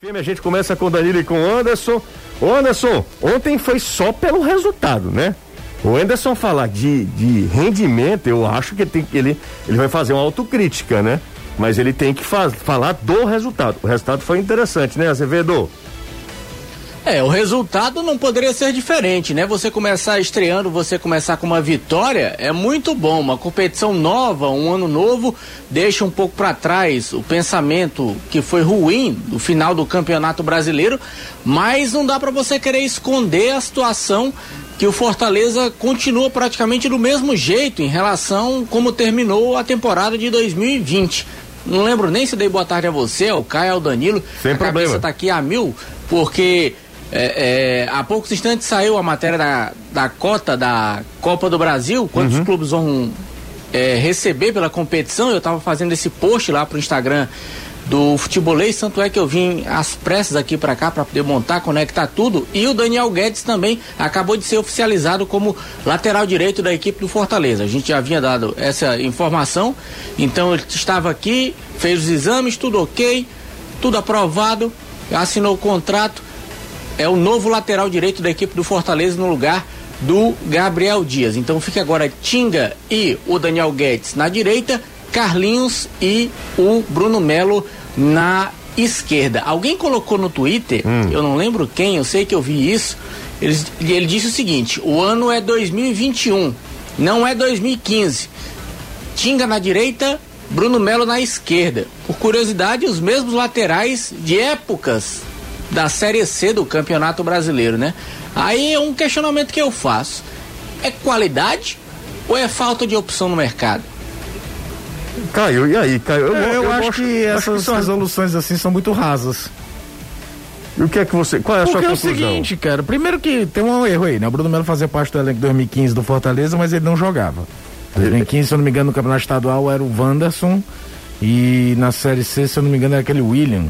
A gente começa com Danilo e com Anderson. Anderson, ontem foi só pelo resultado, né? O Anderson falar de, de rendimento, eu acho que ele, tem, ele, ele vai fazer uma autocrítica, né? Mas ele tem que faz, falar do resultado. O resultado foi interessante, né, Azevedo? É, o resultado não poderia ser diferente, né? Você começar estreando, você começar com uma vitória é muito bom. Uma competição nova, um ano novo, deixa um pouco para trás o pensamento que foi ruim do final do Campeonato Brasileiro, mas não dá para você querer esconder a situação que o Fortaleza continua praticamente do mesmo jeito em relação como terminou a temporada de 2020. Não lembro nem se dei boa tarde a você, ao Caio, ao Danilo. Sem a problema. cabeça tá aqui a mil, porque é, é, há poucos instantes saiu a matéria da, da cota da Copa do Brasil, quantos Uhum. clubes vão é, receber pela competição. Eu estava fazendo esse post lá pro Instagram do futebolês, tanto é que eu vim às pressas aqui para cá para poder montar, conectar tudo. E o Daniel Guedes também acabou de ser oficializado como lateral direito da equipe do Fortaleza. A gente já havia dado essa informação, então ele estava aqui, fez os exames, tudo ok, tudo aprovado, assinou o contrato é o novo lateral direito da equipe do Fortaleza no lugar do Gabriel Dias. Então fica agora Tinga e o Daniel Guedes na direita, Carlinhos e o Bruno Melo na esquerda. Alguém colocou no Twitter, eu não lembro quem, eu sei que eu vi isso. Ele, ele disse o seguinte: o ano é 2021, não é 2015. Tinga na direita, Bruno Melo na esquerda. Por curiosidade, os mesmos laterais de épocas da Série C do Campeonato Brasileiro, né? Aí é um questionamento que eu faço. É qualidade ou é falta de opção no mercado? Caio, e aí, Caio? Eu, É, eu, eu acho gosto- que acho essas são- resoluções assim são muito rasas. E o que é que você. Qual é a Porque sua é o conclusão? seguinte, cara, primeiro que tem um erro aí, né? O Bruno Melo fazia parte do elenco 2015 do Fortaleza, mas ele não jogava. 2015, se eu não me engano, no Campeonato Estadual era o Wanderson e na Série C, se eu não me engano, era aquele William.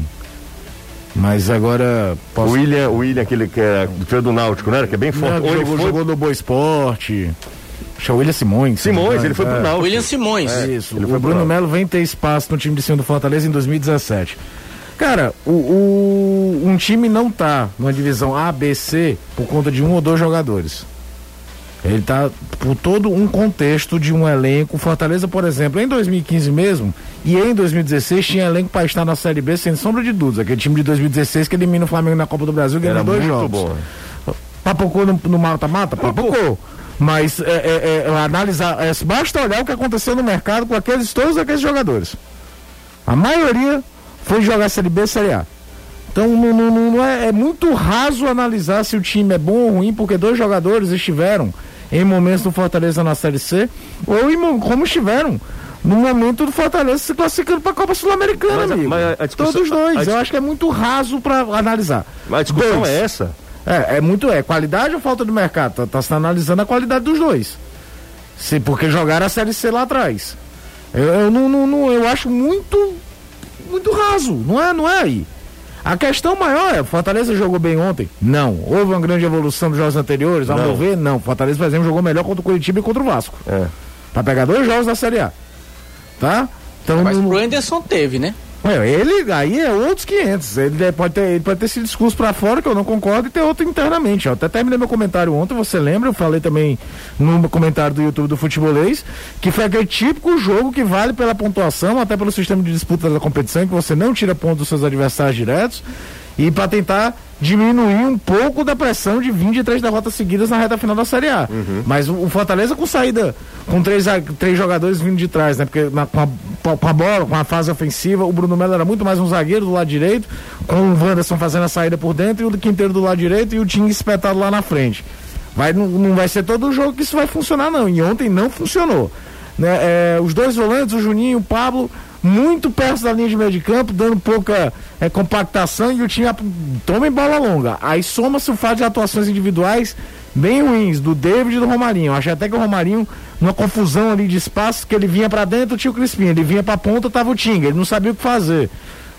Mas agora O posso... William, o William, aquele que é do do Náutico, não era? Que é bem Não, forte. Ele jogou, foi- jogou no Boa Esporte. Acho que é o William Simões. não Simões, ele foi pro é. Náutico. William Simões. É isso. ele o Bruno. Melo vem ter espaço no time de cima do Fortaleza em 2017. Cara, o, o- um time não tá numa divisão A, B, C por conta de um ou dois jogadores. Ele tá por todo um contexto de um elenco. Fortaleza, por exemplo, em 2015 mesmo e em 2016 tinha elenco para estar na Série B sem sombra de dúvidas. Aquele time de 2016 que elimina o Flamengo na Copa do Brasil Era dois muito jogos. bom. Papocou no mata-mata? Papocou. Mas é, é, é, analisar, é, basta olhar o que aconteceu no mercado com aqueles, todos aqueles jogadores. A maioria foi jogar Série B e Série A. Então não- não- não é, é muito raso analisar se o time é bom ou ruim, porque dois jogadores estiveram em momentos do Fortaleza na Série C, ou em mo- como estiveram no momento do Fortaleza se classificando para a Copa Sul-Americana, amigo. Todos dois. Eu acho que é muito raso para analisar. Mas a discussão Dois. é essa. É, é muito é. Qualidade ou falta do mercado? Tá, tá se analisando a qualidade dos dois. Se, porque jogaram a Série C lá atrás. Eu, eu não, não- não- eu acho muito muito raso. Não é, não é aí. A questão maior é, o Fortaleza jogou bem ontem? Não. Houve uma grande evolução dos jogos anteriores? Ao Não. meu ver, não. O Fortaleza, por exemplo, jogou melhor contra o Curitiba e contra o Vasco. É. Pra pegar dois jogos da Série A. Tá? Então, Mas não- pro Anderson teve, né? Ele aí é outros 500. Ele pode ter, ele pode ter esse discurso pra fora que eu não concordo e ter outro internamente. Eu até terminei meu comentário ontem, você lembra? Eu falei também no comentário do YouTube do Futebolês que foi aquele típico jogo que vale pela pontuação, até pelo sistema de disputa da competição, que você não tira pontos dos seus adversários diretos e pra tentar diminuir um pouco da pressão de 23 derrotas seguidas na reta final da Série A. Mas o, Fortaleza com saída, com três, três jogadores vindo de trás, né? Porque na- com, a, com a bola, com a fase ofensiva, o Bruno Melo era muito mais um zagueiro do lado direito, com o Wanderson fazendo a saída por dentro e o do Quinteiro do lado direito e o Tim espetado lá na frente. Vai, não, não vai ser todo jogo que isso vai funcionar, não. E ontem não funcionou. Né? É, os dois volantes, o Juninho e o Pablo, muito perto da linha de meio de campo, dando pouca é, compactação e o time toma em bola longa. Aí soma-se o fato de atuações individuais bem ruins do David e do Romarinho. Eu Achei até que o Romarinho, numa confusão ali de espaço, que ele vinha pra dentro, tinha o Crispim, ele vinha pra ponta, tava o Tinga, ele não sabia o que fazer.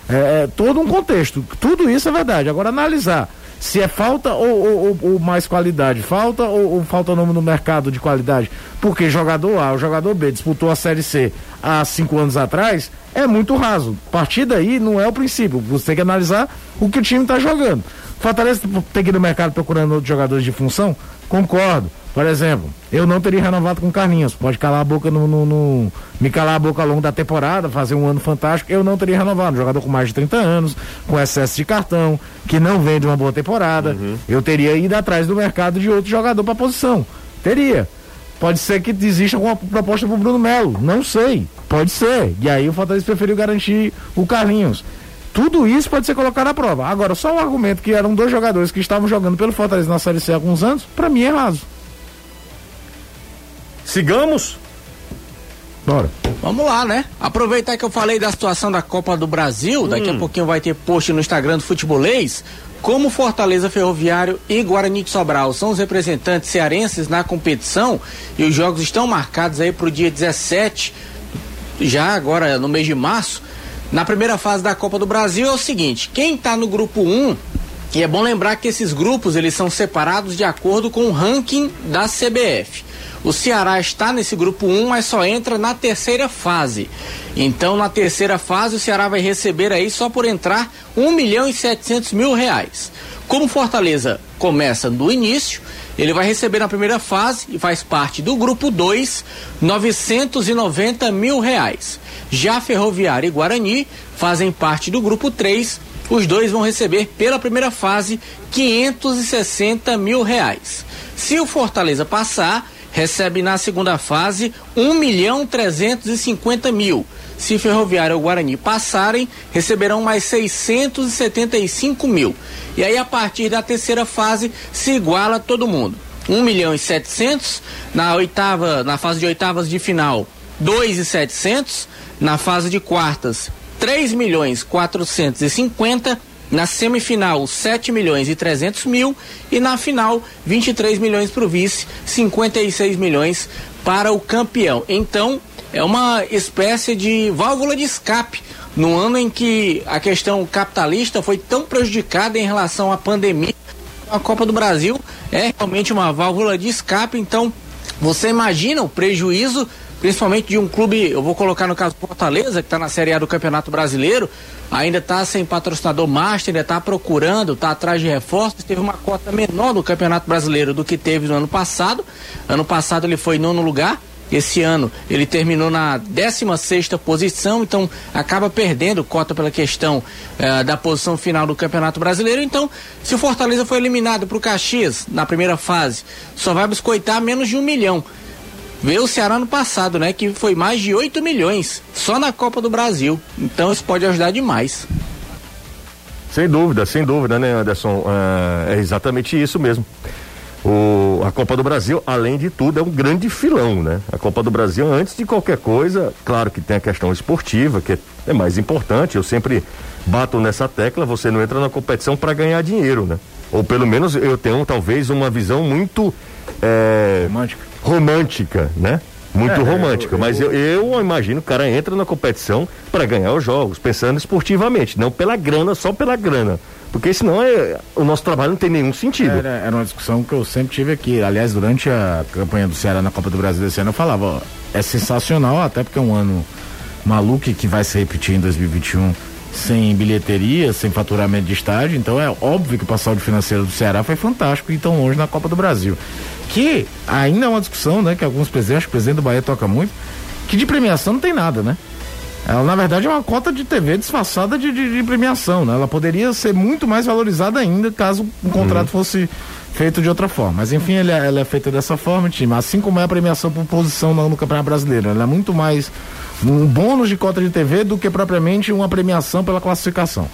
É, é, todo um contexto. Tudo isso é verdade. Agora, analisar se é falta ou, ou, ou mais qualidade, falta ou, ou, falta nome no mercado de qualidade, porque jogador A, o jogador B disputou a Série C há cinco anos atrás, é muito raso. A partir daí não é o princípio, você tem que analisar o que o time está jogando. Fortaleza tem que ir no mercado procurando outros jogadores de função? Concordo. Por exemplo, eu não teria renovado com Carlinhos. Pode calar a boca no, no, no, me calar a boca ao longo da temporada, fazer um ano fantástico. Eu não teria renovado. Um jogador com mais de 30 anos, com excesso de cartão, que não vende uma boa temporada. Uhum. Eu teria ido atrás do mercado de outro jogador para posição. Teria. Pode ser que desista com uma proposta para o Bruno Melo. Não sei. Pode ser. E aí o Fortaleza preferiu garantir o Carlinhos. Tudo isso pode ser colocado à prova. Agora, só o argumento que eram dois jogadores que estavam jogando pelo Fortaleza na Série C há alguns anos, para mim é raso. Sigamos? Bora. Vamos lá, né? Aproveitar que eu falei da situação da Copa do Brasil, hum. daqui a hum. pouquinho vai ter post no Instagram do Futebolês. Como Fortaleza Ferroviário e Guarani de Sobral são os representantes cearenses na competição e os jogos estão marcados aí para o dia 17, já agora no mês de março, na primeira fase da Copa do Brasil é o seguinte: quem está no grupo 1, e é bom lembrar que esses grupos eles são separados de acordo com o ranking da CBF. O Ceará está nesse grupo 1, mas só entra na terceira fase. Então, na terceira fase, o Ceará vai receber aí só por entrar 1 milhão e 700 mil reais. Como Fortaleza começa do início, ele vai receber na primeira fase e faz parte do grupo 2, 990 mil reais. Já Ferroviária e Guarani fazem parte do grupo 3, os dois vão receber pela primeira fase 560 mil reais. Se o Fortaleza passar, recebe na segunda fase um milhão trezentos e cinquenta mil. Se Ferroviária ou Guarani passarem, receberão mais 675 mil. E aí, a partir da terceira fase, se iguala todo mundo. 1 milhão e 700, na oitava, na fase de oitavas de final, 2 e 700, na fase de quartas, 3 milhões 450 na semifinal, 7 milhões e 300 mil. E na final, 23 milhões para o vice, 56 milhões para o campeão. Então, é uma espécie de válvula de escape no ano em que a questão capitalista foi tão prejudicada em relação à pandemia. A Copa do Brasil é realmente uma válvula de escape. Então, você imagina o prejuízo principalmente de um clube, eu vou colocar no caso Fortaleza, que está na Série A do Campeonato Brasileiro, ainda está sem patrocinador master, ainda está procurando, está atrás de reforços, teve uma cota menor no Campeonato Brasileiro do que teve no ano passado. Ano passado ele foi nono lugar, esse ano ele terminou na 16 posição, então acaba perdendo cota pela questão eh, da posição final do Campeonato Brasileiro. Então, se o Fortaleza foi eliminado para o Caxias na primeira fase, só vai biscoitar menos de um milhão. Vê o Ceará no passado, né? Que foi mais de 8 milhões só na Copa do Brasil. Então isso pode ajudar demais. Sem dúvida, sem dúvida, né, Anderson? É, é exatamente isso mesmo. O, a Copa do Brasil, além de tudo, é um grande filão, né? A Copa do Brasil, antes de qualquer coisa, claro que tem a questão esportiva, que é, é mais importante. Eu sempre bato nessa tecla, você não entra na competição para ganhar dinheiro, né? Ou pelo menos eu tenho talvez uma visão muito é, romântica romântica, né? Muito é, romântica, eu, eu, mas eu, eu imagino que o cara entra na competição para ganhar os jogos, pensando esportivamente, não pela grana, só pela grana. Porque senão é, o nosso trabalho não tem nenhum sentido. Era, era, uma discussão que eu sempre tive aqui. Aliás, durante a campanha do Ceará na Copa do Brasil desse ano, eu falava, ó, é sensacional, até porque é um ano maluco que vai se repetir em 2021 sem bilheteria, sem faturamento de estádio. Então é óbvio que o passado financeiro do Ceará foi fantástico e tão longe na Copa do Brasil. Que ainda é uma discussão, né? Que alguns presidentes, acho que o presidente do Bahia toca muito, que de premiação não tem nada, né? Ela, na verdade, é uma cota de TV disfarçada de, de, de premiação, né? Ela poderia ser muito mais valorizada ainda caso o contrato uhum. fosse feito de outra forma. Mas enfim, ela, ela é feita dessa forma, time. Assim como é a premiação por posição no, Campeonato Brasileiro. Ela é muito mais um bônus de cota de TV do que propriamente uma premiação pela classificação.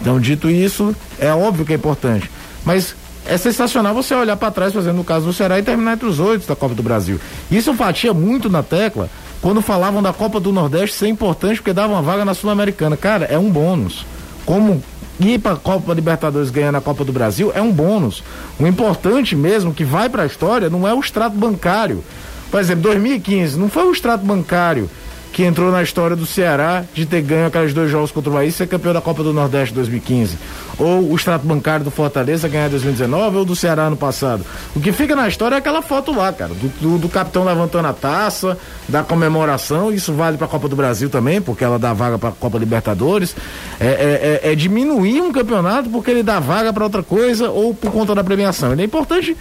Então, dito isso, é óbvio que é importante. Mas é sensacional você olhar para trás, exemplo, no caso do Ceará e terminar entre os oito da Copa do Brasil. Isso fatia muito na tecla quando falavam da Copa do Nordeste ser importante porque dava uma vaga na Sul-Americana. Cara, é um bônus. Como ir para a Copa Libertadores ganhando a Copa do Brasil é um bônus. O importante mesmo que vai para a história não é o extrato bancário. Por exemplo, 2015 não foi o extrato bancário que entrou na história do Ceará de ter ganho aqueles dois jogos contra o Bahia e ser campeão da Copa do Nordeste 2015. Ou o extrato bancário do Fortaleza ganhar em 2019 ou do Ceará no passado. O que fica na história é aquela foto lá, cara, do, do, do capitão levantando a taça, da comemoração. Isso vale para a Copa do Brasil também, porque ela dá vaga para a Copa Libertadores. É, é, é, é diminuir um campeonato porque ele dá vaga para outra coisa ou por conta da premiação. Ele é importante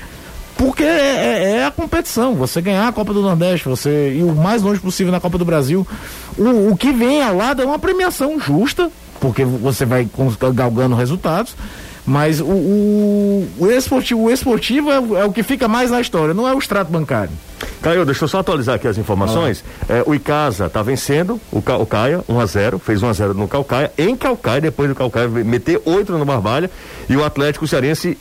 porque é, é, é, a competição, você ganhar a Copa do Nordeste, você ir o mais longe possível na Copa do Brasil. O, o que vem ao lado é uma premiação justa, porque você vai galgando resultados. Mas o, o, o esportivo, o esportivo é, é, o que fica mais na história, não é o extrato bancário. Caio, deixa eu só atualizar aqui as informações. Ah. É, o Icasa está vencendo o, Ca, o Caia 1 a 0 fez 1 a 0 no Calcaia, em Calcaia, depois do Calcaia meter 8 no Barbalha, e o Atlético Cearense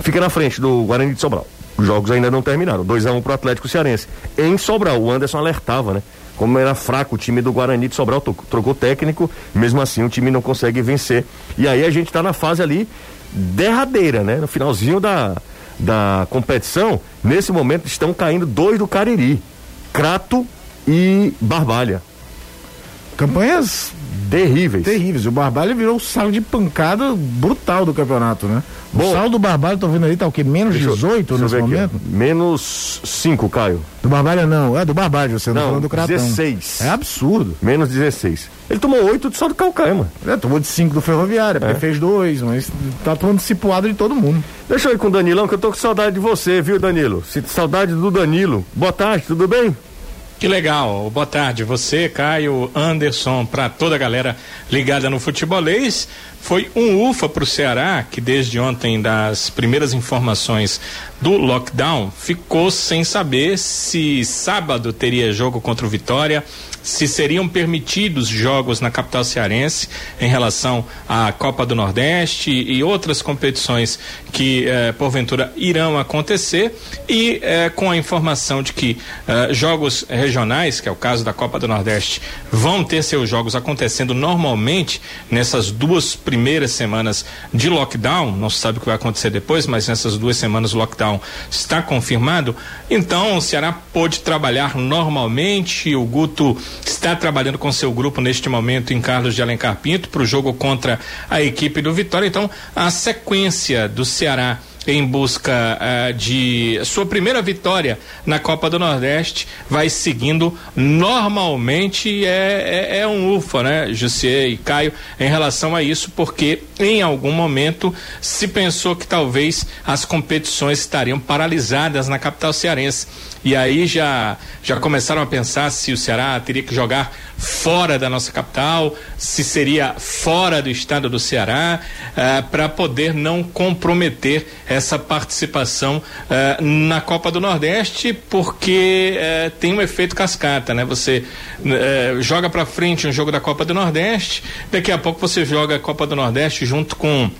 fica na frente do Guarani de Sobral. Os jogos ainda não terminaram. 2 a 1 um pro Atlético Cearense. Em Sobral, o Anderson alertava, né? Como era fraco o time do Guarani de Sobral, trocou técnico, mesmo assim o time não consegue vencer. E aí a gente está na fase ali derradeira, né? No finalzinho da, da competição, nesse momento estão caindo dois do Cariri, Crato e Barbalha. Campanhas terríveis. Terríveis. O Barbalha virou o saldo de pancada brutal do campeonato, né? Bom, o saldo do Barbalha, tô vendo ali, tá o quê? Menos deixa, 18 nesse momento? Aqui, Menos 5, Caio. Do Barbalha não, é do Barbalha, você não, tá falando do Cratão. 16. É absurdo. Menos 16. Ele tomou 8 só do Calcaia, mano. É, tomou de 5 do Ferroviário, porque é. fez 2, mas tá tomando cipuado de todo mundo. Deixa eu ir com o Danilão, que eu tô com saudade de você, viu, Danilo? Sinto saudade do Danilo. Boa tarde, tudo bem? Que legal. Boa tarde. Você, Caio, Anderson, para toda a galera ligada no futebolês. Foi um ufa para o Ceará, que desde ontem, das primeiras informações do lockdown, ficou sem saber se sábado teria jogo contra o Vitória, se seriam permitidos jogos na capital cearense em relação à Copa do Nordeste e outras competições que eh, porventura irão acontecer. E eh, com a informação de que eh, jogos regionais, que é o caso da Copa do Nordeste, vão ter seus jogos acontecendo normalmente nessas duas primeiras semanas de lockdown, não se sabe o que vai acontecer depois, mas nessas duas semanas o lockdown está confirmado, então o Ceará pôde trabalhar normalmente, o Guto está trabalhando com seu grupo neste momento em Carlos de Alencar Pinto para o jogo contra a equipe do Vitória. Então, a sequência do Ceará em busca uh, de sua primeira vitória na Copa do Nordeste, vai seguindo normalmente é, é, é um ufa, né, Jussier e Caio, em relação a isso, porque em algum momento se pensou que talvez as competições estariam paralisadas na capital cearense. E aí já, já começaram a pensar se o Ceará teria que jogar fora da nossa capital, se seria fora do estado do Ceará, uh, para poder não comprometer essa participação uh, na Copa do Nordeste, porque uh, tem um efeito cascata, né? Você joga para frente um jogo da Copa do Nordeste, daqui a pouco você joga a Copa do Nordeste junto com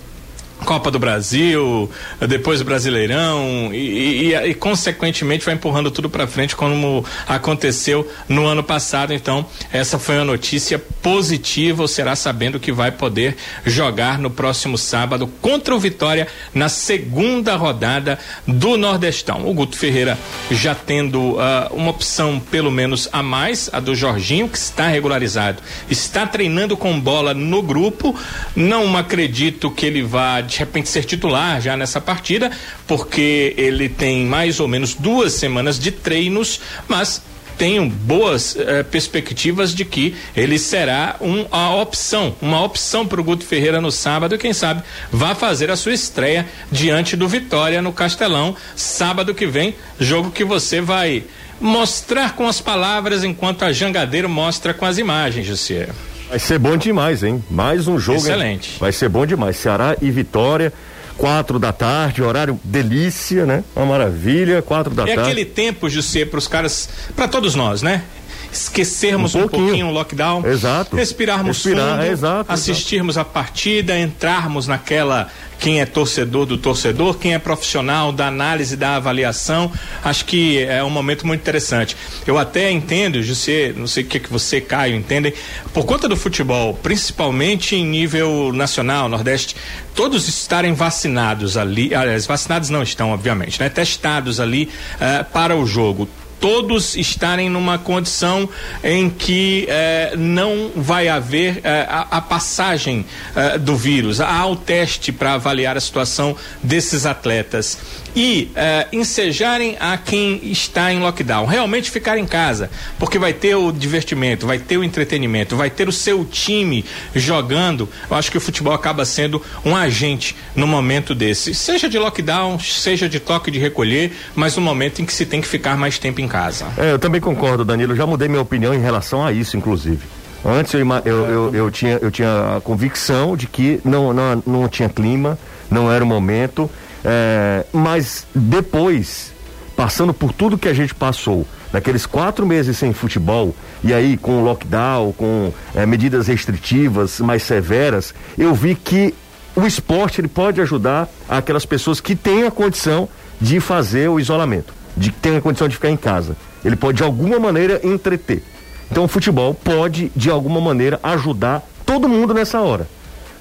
Copa do Brasil, depois o Brasileirão e, e, e, consequentemente vai empurrando tudo para frente como aconteceu no ano passado. Então essa foi uma notícia positiva. O será sabendo que vai poder jogar no próximo sábado contra o Vitória na segunda rodada do Nordestão. O Guto Ferreira já tendo uh, uma opção pelo menos a mais, a do Jorginho que está regularizado, está treinando com bola no grupo. Não acredito que ele vá de repente ser titular já nessa partida, porque ele tem mais ou menos duas semanas de treinos, mas tenho boas eh, perspectivas de que ele será um, a opção, uma opção para o Guto Ferreira no sábado e quem sabe vá fazer a sua estreia diante do Vitória no Castelão, sábado que vem, jogo que você vai mostrar com as palavras enquanto a Jangadeiro mostra com as imagens, Jussier. Vai ser bom demais, hein? Mais um jogo. Excelente. Hein? Vai ser bom demais. Ceará e Vitória. Quatro da tarde, horário delícia, né? Uma maravilha, quatro da é tarde. É aquele tempo, José, para os caras, para todos nós, né? esquecermos um, um pouquinho o lockdown, exato. respirarmos Respirar, fundo, exato, assistirmos exato. a partida, entrarmos naquela quem é torcedor do torcedor, quem é profissional da análise da avaliação. Acho que é um momento muito interessante. Eu até entendo, José, não sei o que, que você, Caio, entendem, por conta do futebol, principalmente em nível nacional, Nordeste, todos estarem vacinados ali, aliás, vacinados não estão, obviamente, né? Testados ali uh, para o jogo todos estarem numa condição em que eh, não vai haver eh, a, a, passagem eh, do vírus, há o teste para avaliar a situação desses atletas e ensejarem a quem está em lockdown, realmente ficar em casa, porque vai ter o divertimento, vai ter o entretenimento, vai ter o seu time jogando. Eu acho que o futebol acaba sendo um agente no momento desse, seja de lockdown, seja de toque de recolher, mas no momento em que se tem que ficar mais tempo em casa. É, eu também concordo, Danilo. Já mudei minha opinião em relação a isso, inclusive. Antes eu, eu, eu, eu, tinha, eu tinha a convicção de que não, não, não tinha clima, não era o momento, é, mas depois, passando por tudo que a gente passou, naqueles quatro meses sem futebol, e aí com lockdown, com é, medidas restritivas mais severas, eu vi que o esporte ele pode ajudar aquelas pessoas que têm a condição de fazer o isolamento, de ter a condição de ficar em casa. Ele pode de alguma maneira entreter. Então o futebol pode de alguma maneira ajudar todo mundo nessa hora.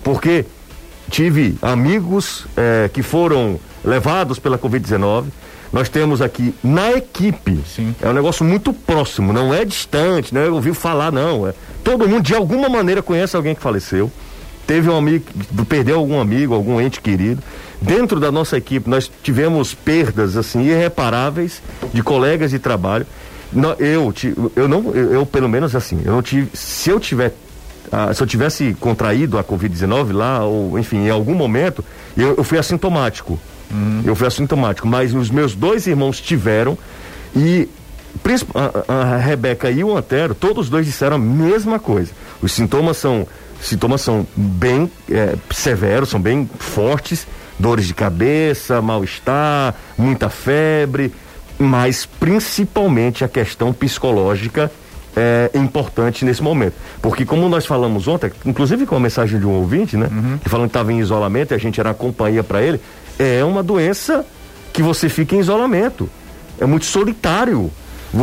Porque tive amigos é, que foram levados pela Covid-19. Nós temos aqui na equipe, Sim. é um negócio muito próximo, não é distante, não é ouvir falar, não. É, todo mundo de alguma maneira conhece alguém que faleceu teve um amigo, perdeu algum amigo, algum ente querido. Dentro da nossa equipe, nós tivemos perdas assim irreparáveis de colegas de trabalho. Eu, eu não, eu pelo menos assim, eu não tive, se eu tiver ah, se eu tivesse contraído a Covid-19 lá, ou enfim, em algum momento, eu, eu fui assintomático. Uhum. Eu fui assintomático, mas os meus dois irmãos tiveram e a, a Rebeca e o Antero, todos os dois disseram a mesma coisa. Os sintomas são sintomas são bem é, severos, são bem fortes, dores de cabeça, mal-estar, muita febre, mas principalmente a questão psicológica é importante nesse momento. Porque como nós falamos ontem, inclusive com a mensagem de um ouvinte, né? Uhum. Que falando que estava em isolamento e a gente era companhia para ele, é uma doença que você fica em isolamento. É muito solitário.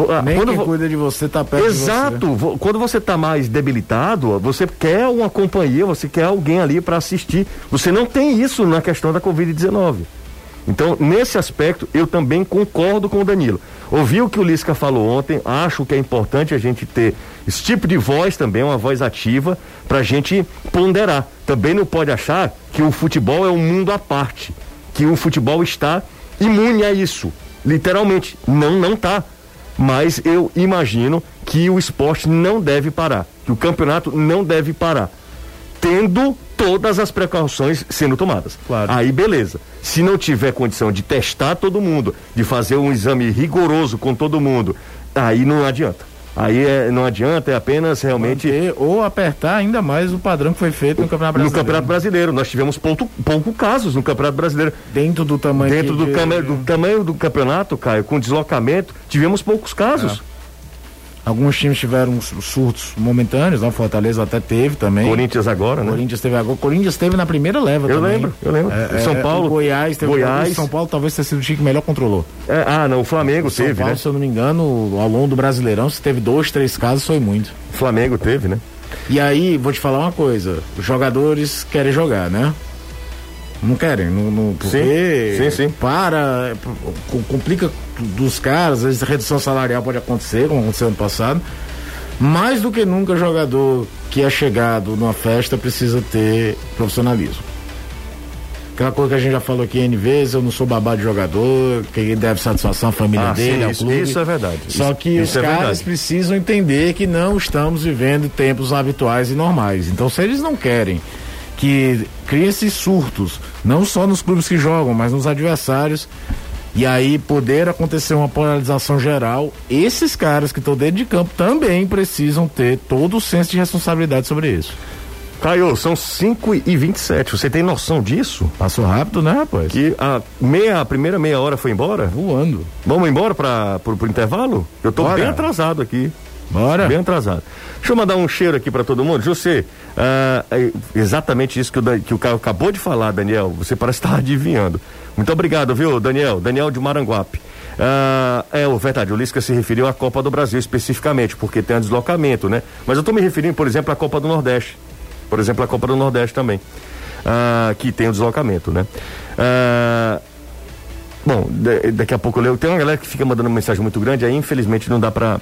Ah, Nem quando quem cuida de você tá perto Exato. Você. Quando você está mais debilitado, você quer uma companhia, você quer alguém ali para assistir. Você não tem isso na questão da Covid-19. Então, nesse aspecto, eu também concordo com o Danilo. Ouvi o que o Lisca falou ontem, acho que é importante a gente ter esse tipo de voz também, uma voz ativa, para a gente ponderar. Também não pode achar que o futebol é um mundo à parte, que o futebol está imune a isso. Literalmente, não, não está mas eu imagino que o esporte não deve parar, que o campeonato não deve parar, tendo todas as precauções sendo tomadas. Claro. Aí beleza. Se não tiver condição de testar todo mundo, de fazer um exame rigoroso com todo mundo, aí não adianta. Aí é, não adianta, é apenas realmente. Manter, ou apertar ainda mais o padrão que foi feito no Campeonato Brasileiro. No Campeonato Brasileiro. Nós tivemos pouco, pouco casos no Campeonato Brasileiro. Dentro do tamanho Dentro do, de... do tamanho do campeonato, Caio, com deslocamento, tivemos poucos casos. É. Alguns times tiveram surtos momentâneos, né? Fortaleza até teve também. Corinthians agora, né? Corinthians teve agora. Corinthians teve na primeira leva eu também. Lembro, eu lembro, é, São é, Paulo. Goiás teve. Goiás. São Paulo talvez tenha sido o time que melhor controlou. É, ah, não, o Flamengo o São teve, Paulo, né? se eu não me engano, ao longo do Brasileirão, se teve dois, três casos, foi muito. O Flamengo teve, né? E aí, vou te falar uma coisa: os jogadores querem jogar, né? Não querem, não, não porque sim, sim, sim. para, complica dos caras, às vezes a redução salarial pode acontecer, como aconteceu ano passado. Mais do que nunca, jogador que é chegado numa festa precisa ter profissionalismo. Aquela coisa que a gente já falou aqui N vezes, eu não sou babá de jogador, quem deve satisfação à família ah, dele, sim, ao isso, clube. Isso é verdade. Só isso, que isso os é caras verdade. precisam entender que não estamos vivendo tempos habituais e normais. Então, se eles não querem que crie esses surtos, não só nos clubes que jogam, mas nos adversários, e aí poder acontecer uma polarização geral, esses caras que estão dentro de campo também precisam ter todo o senso de responsabilidade sobre isso. Caio, são 5 e 27 Você tem noção disso? Passou rápido, né, rapaz? Que a, meia, a primeira meia hora foi embora? Voando. Vamos embora para pro, pro intervalo? Eu tô Bora. bem atrasado aqui. Bora. Bem atrasado. Deixa eu mandar um cheiro aqui para todo mundo. José, uh, é exatamente isso que o, que o Caio acabou de falar, Daniel. Você parece estar adivinhando. Muito obrigado, viu, Daniel? Daniel de Maranguape. Uh, é, o verdade, o Lisca se referiu à Copa do Brasil especificamente, porque tem um deslocamento, né? Mas eu estou me referindo, por exemplo, à Copa do Nordeste. Por exemplo, a Copa do Nordeste também. Uh, que tem o deslocamento, né? Uh, Bom, de- daqui a pouco eu leio. Tem uma galera que fica mandando mensagem muito grande, aí infelizmente não dá pra,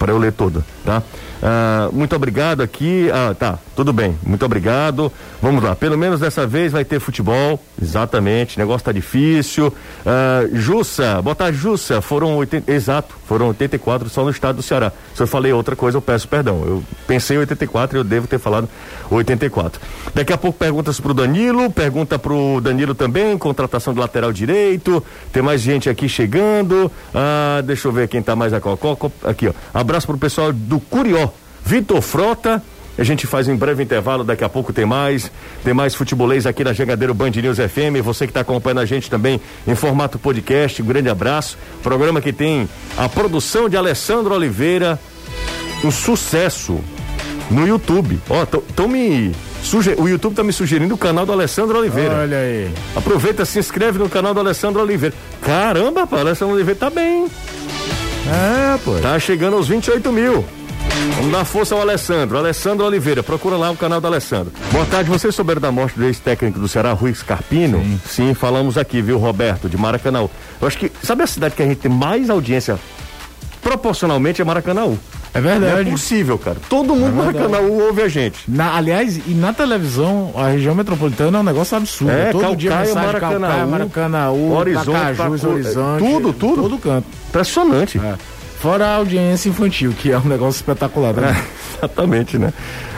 pra eu ler toda, tá? Ah, muito obrigado aqui. Ah, tá, tudo bem. Muito obrigado. Vamos lá. Pelo menos dessa vez vai ter futebol. Exatamente. O negócio tá difícil. Ah, Jussa, boa tarde, Jussa. Foram 80. Exato, foram 84 só no estado do Ceará. Se eu falei outra coisa, eu peço perdão. Eu pensei em 84 e eu devo ter falado 84. Daqui a pouco perguntas pro Danilo, pergunta pro Danilo também, contratação do lateral direito. Tem mais gente aqui chegando. Ah, deixa eu ver quem tá mais a. Aqui, ó. Abraço pro pessoal do Curió. Vitor Frota. A gente faz um breve intervalo, daqui a pouco tem mais. Tem mais futebolês aqui na Jangadeiro Band News FM. Você que está acompanhando a gente também em formato podcast, um grande abraço. Programa que tem a produção de Alessandro Oliveira, um sucesso no YouTube. Ó, tão me. Suge... O YouTube tá me sugerindo o canal do Alessandro Oliveira. Olha aí. Aproveita, se inscreve no canal do Alessandro Oliveira. Caramba, pá, o Alessandro Oliveira tá bem. É, pô. Tá chegando aos 28 mil. Vamos dar força ao Alessandro. Alessandro Oliveira, procura lá o canal do Alessandro. Boa tarde, vocês souberam da morte do ex-técnico do Ceará, Rui Scarpino? Sim. Sim, falamos aqui, viu, Roberto, de Maracanã. Eu acho que, sabe a cidade que a gente tem mais audiência proporcionalmente é Maracanã? É verdade. Não é possível, cara. Todo mundo é Maracanã ouve a gente. Na, aliás, e na televisão, a região metropolitana é um negócio absurdo. É, Todo Calcaia, dia mensagem Maracanã, Calcaia, Maracanã, Horizonte, Pacajus, Pacu- Horizonte. tudo, tudo. Todo canto. Impressionante. É. Fora a audiência infantil, que é um negócio espetacular. Né? É, exatamente, né?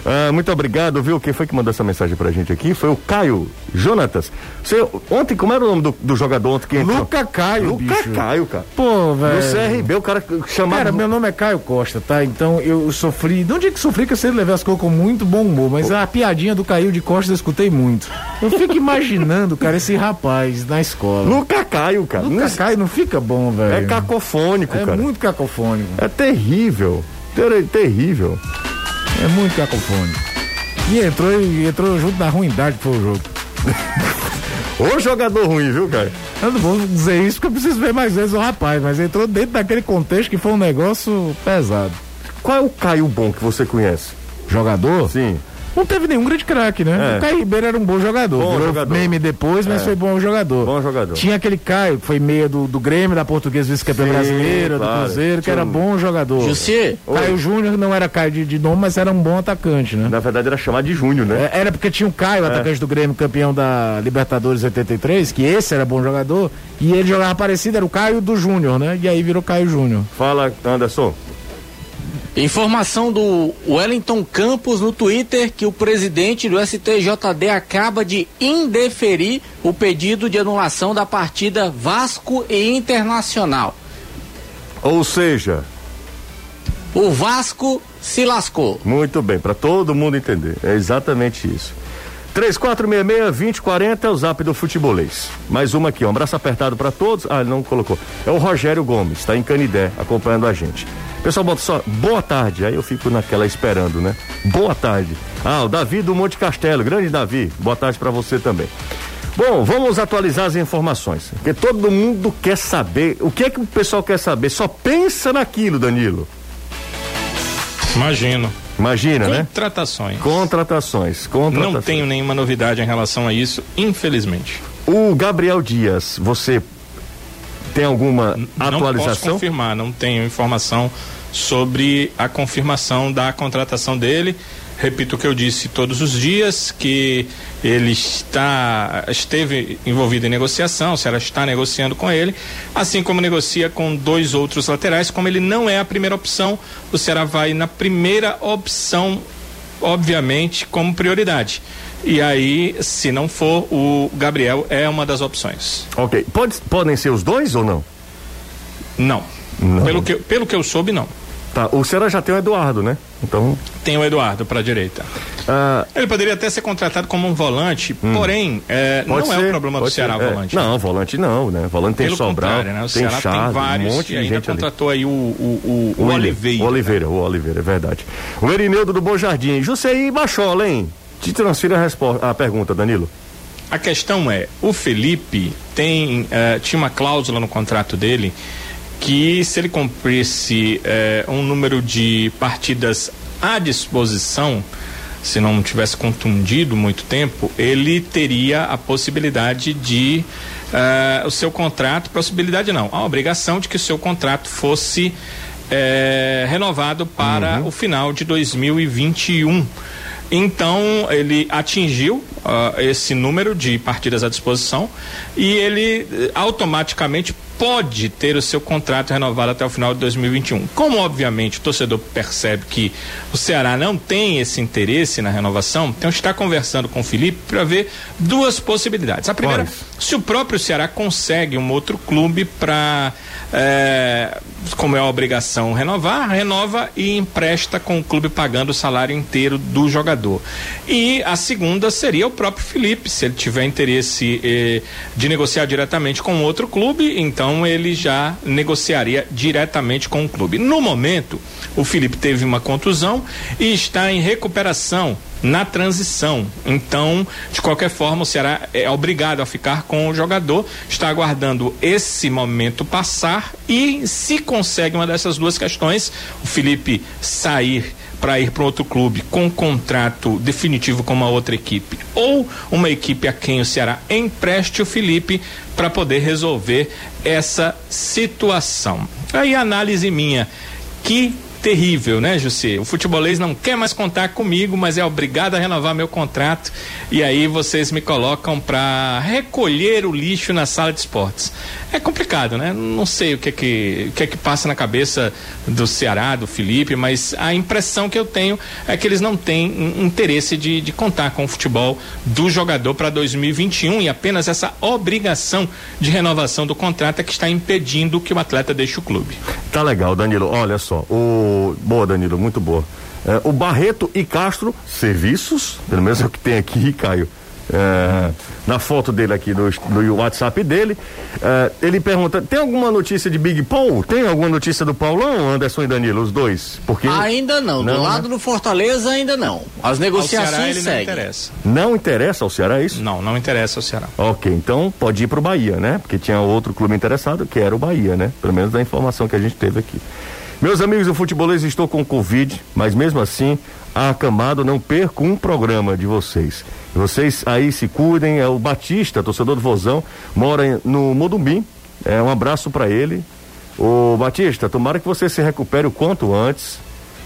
Ah, muito obrigado, viu? Quem foi que mandou essa mensagem pra gente aqui? Foi o Caio Jonatas. Você, ontem, como era o nome do, do jogador ontem que entrou? Luca Caio, Luca bicho. Caio, cara. Pô, velho. No CRB, o cara chamava. Cara, meu nome é Caio Costa, tá? Então eu sofri. Não digo que sofri, que eu sempre levei as coisas com muito bom humor, mas a piadinha do Caio de Costa eu escutei muito. Eu fico imaginando, cara, esse rapaz na escola. Luca Caio, cara. Não- Caio não fica bom, velho. É cacofônico, É cara. muito cacofônico. É terrível. Ter- terrível. É muito cacofônico. E entrou, e entrou junto na ruindade que foi o jogo. Ô jogador ruim, viu, cara? Eu não vou dizer isso porque eu preciso ver mais vezes o rapaz, mas entrou dentro daquele contexto que foi um negócio pesado. Qual é o Caio bom que você conhece? Jogador? Sim. Não teve nenhum grande craque, né? É. O Caio Ribeiro era um bom jogador. Bom Virou jogador. meme depois, mas É. foi bom jogador. Bom jogador. Tinha aquele Caio, que foi meia do, do Grêmio, da Portuguesa Vice-Campeão Sim, Brasileira, claro. do Cruzeiro, que Tinha era um- bom jogador. Jussi, Caio Júnior não era Caio de, de nome, mas era um bom atacante, né? Na verdade era chamado de Júnior, né? É, Era porque tinha o Caio, atacante do Grêmio, campeão da Libertadores 83, que esse era bom jogador, e ele jogava parecido, era o Caio do Júnior, né? E aí virou Caio Júnior. Fala, Anderson. Informação do Wellington Campos no Twitter que o presidente do STJD acaba de indeferir o pedido de anulação da partida Vasco e Internacional. Ou seja, O Vasco se lascou. muito bem, para todo mundo entender. É exatamente isso. 3466-2040 é o zap do futebolês. Mais uma aqui, um abraço apertado para todos. Ah, ele não colocou. É o Rogério Gomes, está em Canidé, acompanhando a gente. Pessoal, bota só, boa tarde. Aí eu fico naquela esperando, né? Boa tarde. Ah, o Davi do Monte Castelo, grande Davi. Boa tarde para você também. Bom, vamos atualizar as informações. Porque todo mundo quer saber. O que é que o pessoal quer saber? Só pensa naquilo, Danilo. Imagino. Imagina, né? Contratações. Contratações, contratações. Não tenho nenhuma novidade em relação a isso, infelizmente. O Gabriel Dias, você tem alguma Não posso atualização? confirmar, não tenho informação sobre a confirmação da contratação dele. Repito o que eu disse todos os dias, que ele está esteve envolvido em negociação, se ela está negociando com ele, assim como negocia com dois outros laterais, como ele não é a primeira opção, o Ceará vai na primeira opção, obviamente, como prioridade. E aí, se não for, o Gabriel é uma das opções. Ok. Pode, podem ser os dois ou não? Não. Não. Pelo, que, pelo que eu soube, não. Tá. O Ceará já tem o Eduardo, né? Então. Tem o Eduardo para a direita. ah, Ele poderia até ser contratado como um volante, porém, é, não é ser, o problema do Ceará ser, é. volante. Não, volante não, né? Volante tem Pelo Sobral, né? O tem Ceará Charles, tem vários um monte e de ainda gente ali. contratou aí o, o, o, o William, Oliveira. O Oliveira, o Oliveira, é verdade. O Erineudo do Bom Jardim. Jusceí Bachola, hein? Te transfiro a, respo- a pergunta, Danilo. A questão é, o Felipe tem eh, tinha uma cláusula no contrato dele que se ele cumprisse eh, um número de partidas à disposição, se não tivesse contundido muito tempo, ele teria a possibilidade de uh, o seu contrato, possibilidade não, a obrigação de que o seu contrato fosse eh, renovado para uhum. o final de 2021. Então ele atingiu uh, esse número de partidas à disposição e ele uh, automaticamente pode ter o seu contrato renovado até o final de 2021. Como, obviamente, o torcedor percebe que o Ceará não tem esse interesse na renovação, então está conversando com o Felipe para ver duas possibilidades. A primeira, se o próprio Ceará consegue um outro clube para, é, como é a obrigação renovar, renova e empresta com o clube pagando o salário inteiro do jogador. E a segunda seria o próprio Felipe, se ele tiver interesse eh, de negociar diretamente com outro clube, então ele já negociaria diretamente com o clube. No momento, o Felipe teve uma contusão e está em recuperação na transição. Então, de qualquer forma, o Ceará é obrigado a ficar com o jogador, está aguardando esse momento passar e se consegue uma dessas duas questões, o Felipe sair para ir para outro clube com contrato definitivo com uma outra equipe ou uma equipe a quem o Ceará empreste o Felipe para poder resolver essa situação. Aí análise minha, que terrível, né, José? O futebolês não quer mais contar comigo, mas é obrigado a renovar meu contrato. E aí vocês me colocam para recolher o lixo na sala de esportes. É complicado, né? Não sei o que é que, o que é que passa na cabeça do Ceará, do Felipe, mas a impressão que eu tenho é que eles não têm interesse de, de contar com o futebol do jogador para 2021 e apenas essa obrigação de renovação do contrato é que está impedindo que o atleta deixe o clube. Tá legal, Danilo. Olha só, o Boa, Danilo, muito boa. É, o Barreto e Castro, serviços, pelo menos é o que tem aqui, Caio. É, na foto dele aqui no, no WhatsApp dele, é, ele pergunta: tem alguma notícia de Big Paul? Tem alguma notícia do Paulão, Anderson e Danilo, os dois? Porque ainda não, não do lado né? do Fortaleza ainda não. As negociações Ceará, ele seguem. Não interessa. Não interessa ao Ceará é isso? Não, não interessa ao Ceará. Ok, então pode ir pro Bahia, né? Porque tinha outro clube interessado que era o Bahia, né? Pelo menos da informação que a gente teve aqui. Meus amigos do futebolês, estou com Covid, mas mesmo assim, acamado, não perco um programa de vocês. Vocês aí se cuidem, é o Batista, torcedor do Vozão, mora no Modumbim. É um abraço para ele. Ô Batista, tomara que você se recupere o quanto antes.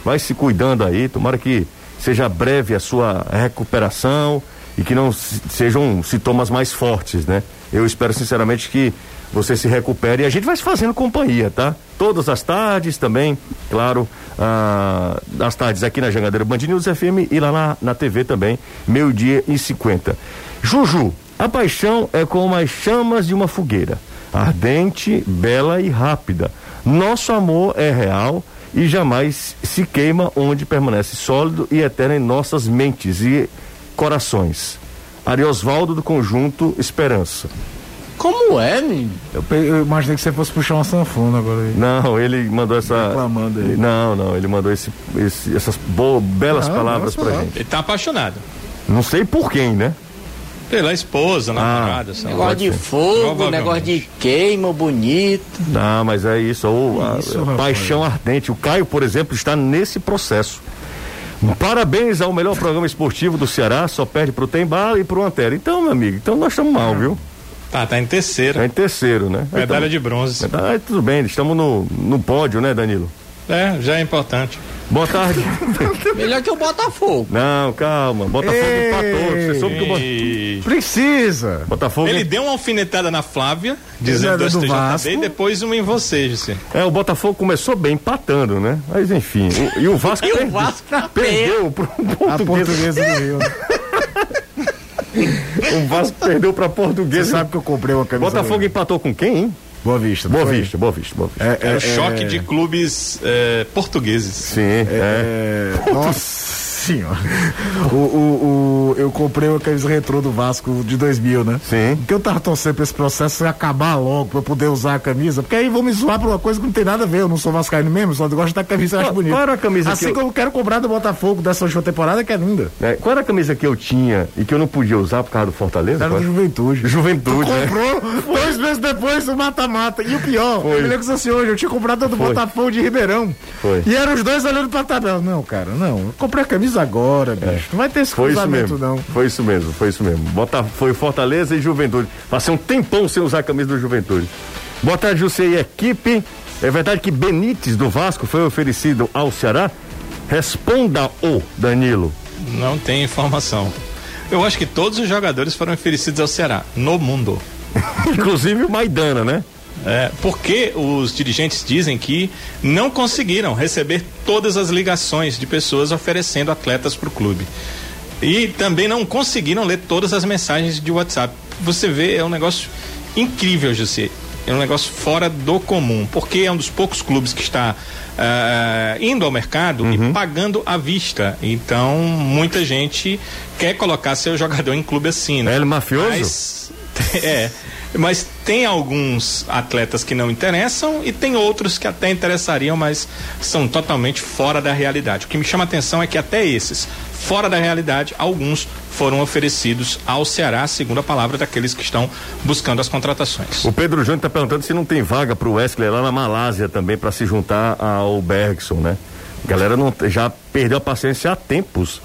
Vai se cuidando aí, tomara que seja breve a sua recuperação e que não sejam sintomas mais fortes, né? Eu espero sinceramente que você se recupere e a gente vai se fazendo companhia, tá? Todas as tardes também, claro, ah, as tardes aqui na Jangadeira Band News FM e lá na, na TV também, meio-dia e 50. Juju, a paixão é como as chamas de uma fogueira, ardente, bela e rápida. Nosso amor é real e jamais se queima onde permanece sólido e eterno em nossas mentes e corações. Ariosvaldo do Conjunto Esperança. Como é, menino? Eu, eu, imaginei que você fosse puxar uma sanfona agora aí. Não, ele mandou essa. Reclamando aí. Não, não, ele mandou esse, esse essas bo, belas palavras pra gente. Ele tá apaixonado. Não sei por quem, né? Pela esposa, namorada. Ah, negócio de fogo, negócio de queima bonito. Não, mas é isso. Ou, a, isso, a paixão ardente. O Caio, por exemplo, está nesse processo. Parabéns ao melhor programa esportivo do Ceará, só perde pro Tembala e pro Antero. Então, meu amigo, então nós estamos mal, viu? Tá, tá em terceiro. Tá em terceiro, né? Medalha então, de bronze. Ah, tudo bem, estamos no, no pódio, né, Danilo? É, já é importante. Boa tarde. Melhor que o Botafogo. Não, calma. Botafogo Ei, empatou. Você soube que o Botafogo. Precisa. Botafogo. Ele deu uma alfinetada na Flávia, dizendo do STJD, e depois uma em você, José. É, o Botafogo começou bem, empatando, né? Mas enfim. O, e o Vasco, e o Vasco perdeu pro português. A portuguesa do Rio. o Vasco perdeu pra portuguesa. Você sabe que eu comprei uma camisa. Botafogo empatou com quem, hein? Boa Vista. Boa Vista, Boa Vista, Boa Vista. É, é, é o choque é... de clubes é, portugueses. Sim, é. é. Nossa senhora. O, o, o, eu comprei uma camisa retrô do Vasco de 2000, né? Sim. Porque eu tava torcendo pra esse processo acabar logo, pra eu poder usar a camisa. Porque aí vão me zoar por uma coisa que não tem nada a ver. Eu não sou vascaíno mesmo, só gosto da camisa, eu acho bonita. Qual era a camisa assim que eu... eu quero comprar do Botafogo dessa última temporada, que é linda. É, qual era a camisa que eu tinha e que eu não podia usar por causa do Fortaleza? Era do Juventude. Juventude, tu comprou dois meses depois o mata-mata. E o pior, Foi. eu me lembro assim hoje, eu tinha comprado do Botafogo de Ribeirão. Foi. E eram os dois olhando pra tabela. Não, cara, não. Eu comprei a camisa agora, bicho. É. Não vai ter esse foi cruzamento, isso mesmo. não. Foi isso mesmo, foi isso mesmo. Bota, foi Fortaleza e Juventude. Passei um tempão sem usar a camisa do Juventude. Boa tarde, José e equipe. É verdade que Benítez do Vasco foi oferecido ao Ceará? Responda o Danilo. Não tem informação. Eu acho que todos os jogadores foram oferecidos ao Ceará, no mundo. Inclusive o Maidana, né? É, porque os dirigentes dizem que não conseguiram receber todas as ligações de pessoas oferecendo atletas para o clube. E também não conseguiram ler todas as mensagens de WhatsApp. Você vê, é um negócio incrível, José. É um negócio fora do comum, porque é um dos poucos clubes que está uh, indo ao mercado uhum. e pagando à vista. Então, muita gente quer colocar seu jogador em clube assim, né? É ele mafioso? Mas, é. Mas tem alguns atletas que não interessam e tem outros que até interessariam, mas são totalmente fora da realidade. O que me chama a atenção é que até esses, fora da realidade, alguns foram oferecidos ao Ceará, segundo a palavra daqueles que estão buscando as contratações. O Pedro Júnior está perguntando se não tem vaga para o Wesley lá na Malásia também para se juntar ao Bergson, né? A galera não, já perdeu a paciência há tempos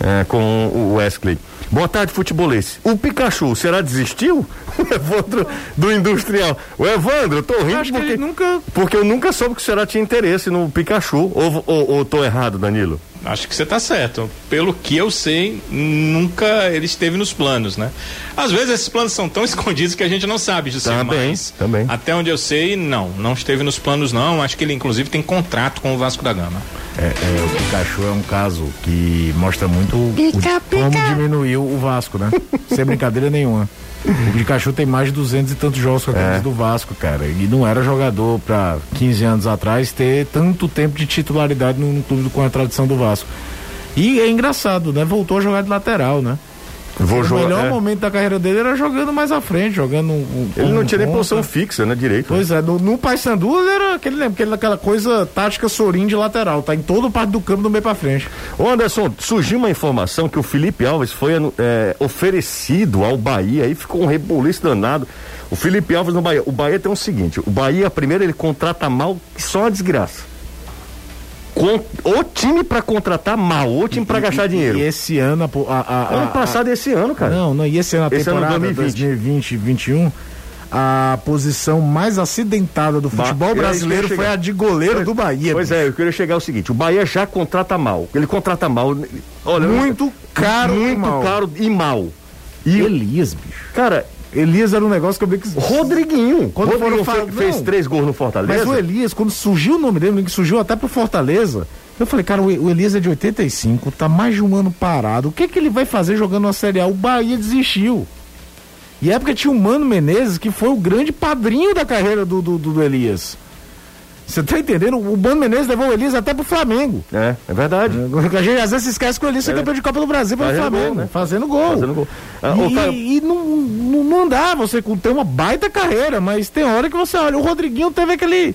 é, com o Wesley. Boa tarde, futebolês. O Pikachu, será desistiu? O Evandro do Industrial. O Evandro, eu tô rindo Acho porque, nunca... porque eu nunca soube que o será tinha interesse no Pikachu. Ou, ou, ou tô errado, Danilo? Acho que você está certo. Pelo que eu sei, nunca ele esteve nos planos, né? Às vezes esses planos são tão escondidos que a gente não sabe, José, também, mas também. até onde eu sei, não, não esteve nos planos não. Acho que ele inclusive tem contrato com o Vasco da Gama. É, é, o Pikachu é um caso que mostra muito pica, o, pica. como diminuiu o Vasco, né? Sem brincadeira nenhuma. O Pikachu tem mais de duzentos e tantos jogos com a camisa é. do Vasco, cara. E não era jogador para 15 anos atrás ter tanto tempo de titularidade no clube com a tradição do Vasco. E é engraçado, né? Voltou a jogar de lateral, né? Vou o jogar, melhor é. momento da carreira dele era jogando mais à frente, jogando um, Ele não tinha nem posição fixa, né? Direito. Pois é, no, no Paysandu ele era aquele, aquele, aquela coisa tática sorim de lateral, tá em toda parte do campo do meio pra frente. Ô Anderson, surgiu uma informação que o Felipe Alves foi é, oferecido ao Bahia, aí ficou um rebuliço danado. O Felipe Alves no Bahia. O Bahia tem o seguinte: o Bahia, primeiro, ele contrata mal, só uma desgraça com, o time para contratar mal, o time para gastar dinheiro. E esse ano, a, a, a, ano passado e esse ano, cara. Não, não, e esse ano, a esse temporada ano 2020, 2021, a posição mais acidentada do futebol brasileiro foi a de goleiro pois, do Bahia. Pois bicho. é, eu queria chegar ao seguinte, o Bahia já contrata mal, ele contrata mal, olha, muito caro, muito mal. caro e mal. E Elias, bicho. Cara, Elias era um negócio que eu vi que. Rodriguinho. Quando Rodriguinho fe, fez três gols no Fortaleza. Mas o Elias, quando surgiu o nome dele, que surgiu até pro Fortaleza, eu falei, cara, o Elias é de 85, tá mais de um ano parado. O que que ele vai fazer jogando uma Série A? O Bahia desistiu. E época tinha o Mano Menezes, que foi o grande padrinho da carreira do, do, do Elias. Você tá entendendo? O Mano Menezes levou o Elias até pro Flamengo. É, é verdade. A gente às vezes esquece que o Elias é campeão de Copa do Brasil pelo Flamengo. Gol, né? Fazendo gol. Fazendo gol. Ah, e, cara... e não, não, não dá você ter uma baita carreira, mas tem hora que você olha. O Rodriguinho teve aquele.